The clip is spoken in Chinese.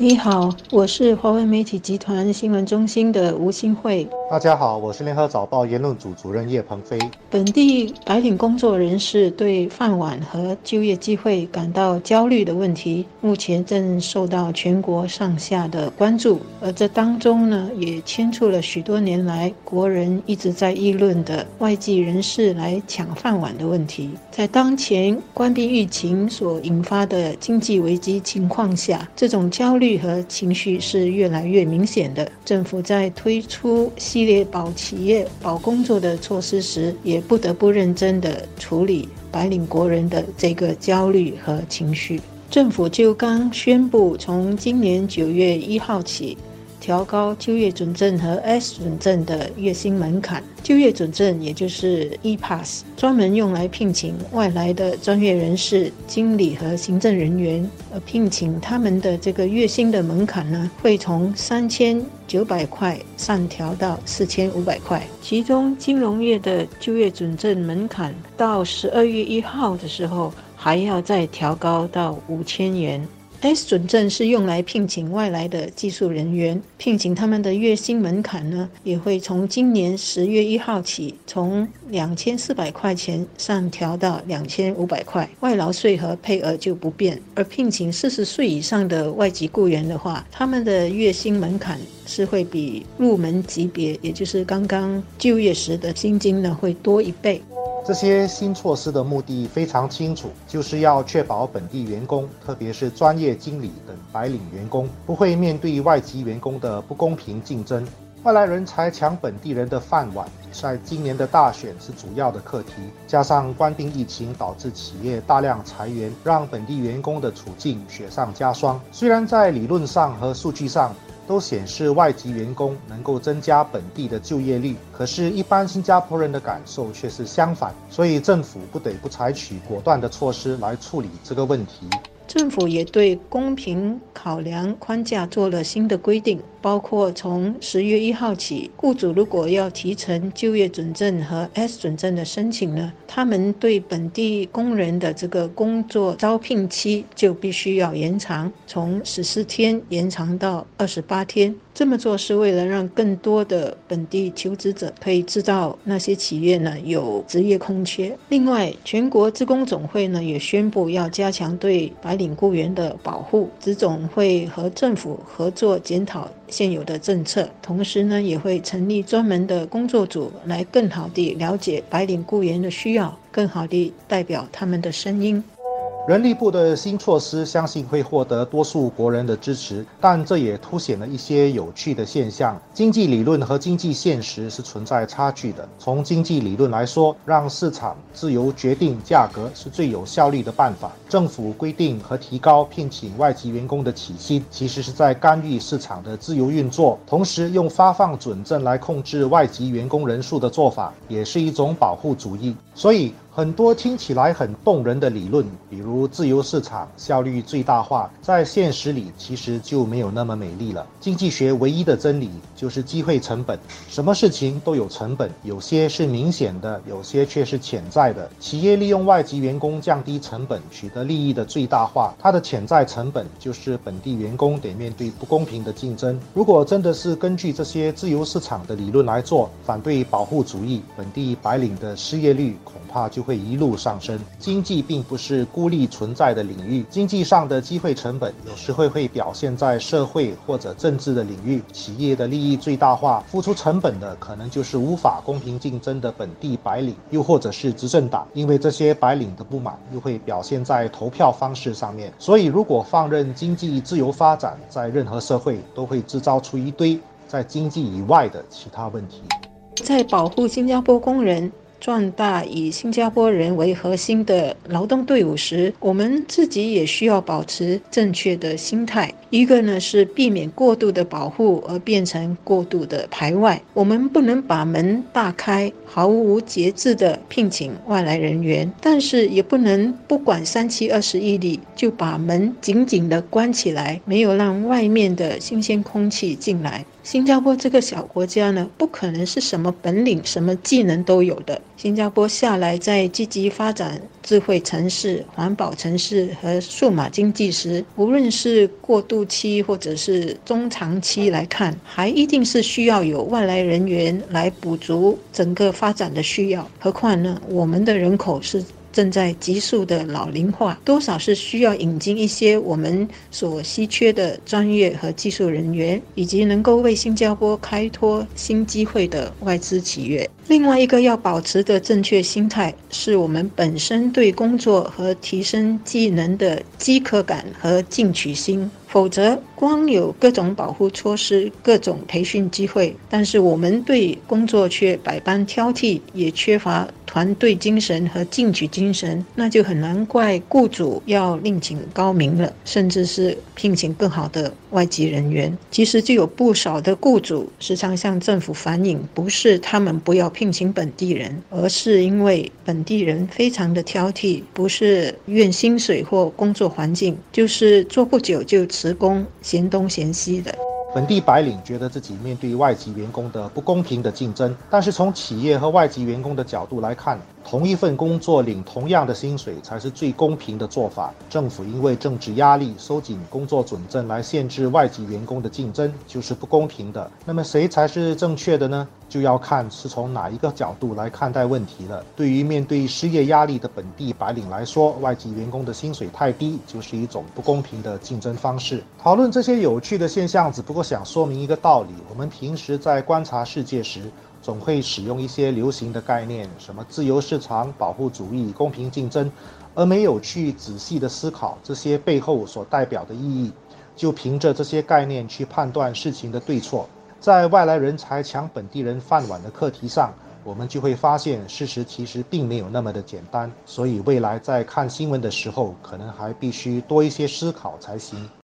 你好，我是华为媒体集团新闻中心的吴新慧。大家好，我是联合早报言论组主任叶鹏飞。本地白领工作人士对饭碗和就业机会感到焦虑的问题，目前正受到全国上下的关注。而这当中呢，也牵出了许多年来国人一直在议论的外籍人士来抢饭碗的问题。在当前关闭疫情所引发的经济危机情况下，这种焦虑。和情绪是越来越明显的。政府在推出系列保企业、保工作的措施时，也不得不认真地处理白领国人的这个焦虑和情绪。政府就刚宣布，从今年九月一号起。调高就业准证和 S 准证的月薪门槛。就业准证也就是 E-Pass，专门用来聘请外来的专业人士、经理和行政人员。而聘请他们的这个月薪的门槛呢，会从三千九百块上调到四千五百块。其中，金融业的就业准证门槛到十二月一号的时候，还要再调高到五千元。S 准证是用来聘请外来的技术人员，聘请他们的月薪门槛呢，也会从今年十月一号起，从两千四百块钱上调到两千五百块，外劳税和配额就不变。而聘请四十岁以上的外籍雇员的话，他们的月薪门槛是会比入门级别，也就是刚刚就业时的薪金呢，会多一倍。这些新措施的目的非常清楚，就是要确保本地员工，特别是专业经理等白领员工，不会面对外籍员工的不公平竞争。外来人才抢本地人的饭碗，在今年的大选是主要的课题。加上官兵疫情导致企业大量裁员，让本地员工的处境雪上加霜。虽然在理论上和数据上，都显示外籍员工能够增加本地的就业率，可是，一般新加坡人的感受却是相反，所以政府不得不采取果断的措施来处理这个问题。政府也对公平考量框架做了新的规定，包括从十月一号起，雇主如果要提成就业准证和 S 准证的申请呢，他们对本地工人的这个工作招聘期就必须要延长，从十四天延长到二十八天。这么做是为了让更多的本地求职者可以知道那些企业呢有职业空缺。另外，全国职工总会呢也宣布要加强对白领雇员的保护，职总会和政府合作检讨现有的政策，同时呢也会成立专门的工作组来更好地了解白领雇员的需要，更好地代表他们的声音。人力部的新措施相信会获得多数国人的支持，但这也凸显了一些有趣的现象：经济理论和经济现实是存在差距的。从经济理论来说，让市场自由决定价格是最有效率的办法。政府规定和提高聘请外籍员工的起薪，其实是在干预市场的自由运作。同时，用发放准证来控制外籍员工人数的做法，也是一种保护主义。所以。很多听起来很动人的理论，比如自由市场、效率最大化，在现实里其实就没有那么美丽了。经济学唯一的真理就是机会成本，什么事情都有成本，有些是明显的，有些却是潜在的。企业利用外籍员工降低成本，取得利益的最大化，它的潜在成本就是本地员工得面对不公平的竞争。如果真的是根据这些自由市场的理论来做，反对保护主义，本地白领的失业率怕就。会一路上升。经济并不是孤立存在的领域，经济上的机会成本有时会会表现在社会或者政治的领域。企业的利益最大化，付出成本的可能就是无法公平竞争的本地白领，又或者是执政党。因为这些白领的不满又会表现在投票方式上面。所以，如果放任经济自由发展，在任何社会都会制造出一堆在经济以外的其他问题。在保护新加坡工人。壮大以新加坡人为核心的劳动队伍时，我们自己也需要保持正确的心态。一个呢是避免过度的保护而变成过度的排外。我们不能把门大开，毫无节制的聘请外来人员，但是也不能不管三七二十一里就把门紧紧地关起来，没有让外面的新鲜空气进来。新加坡这个小国家呢，不可能是什么本领、什么技能都有的。新加坡下来在积极发展智慧城市、环保城市和数码经济时，无论是过度渡期或者是中长期来看，还一定是需要有外来人员来补足整个发展的需要。何况呢，我们的人口是。正在急速的老龄化，多少是需要引进一些我们所稀缺的专业和技术人员，以及能够为新加坡开拓新机会的外资企业。另外一个要保持的正确心态，是我们本身对工作和提升技能的饥渴感和进取心。否则，光有各种保护措施、各种培训机会，但是我们对工作却百般挑剔，也缺乏团队精神和进取精神，那就很难怪雇主要另请高明了，甚至是聘请更好的外籍人员。其实，就有不少的雇主时常向政府反映，不是他们不要聘请本地人，而是因为本地人非常的挑剔，不是怨薪水或工作环境，就是做不久就。辞工嫌东嫌西的。本地白领觉得自己面对外籍员工的不公平的竞争，但是从企业和外籍员工的角度来看，同一份工作领同样的薪水才是最公平的做法。政府因为政治压力收紧工作准证来限制外籍员工的竞争，就是不公平的。那么谁才是正确的呢？就要看是从哪一个角度来看待问题了。对于面对失业压力的本地白领来说，外籍员工的薪水太低，就是一种不公平的竞争方式。讨论这些有趣的现象，只不过想说明一个道理：我们平时在观察世界时，总会使用一些流行的概念，什么自由市场、保护主义、公平竞争，而没有去仔细的思考这些背后所代表的意义，就凭着这些概念去判断事情的对错。在外来人才抢本地人饭碗的课题上，我们就会发现事实其实并没有那么的简单。所以未来在看新闻的时候，可能还必须多一些思考才行。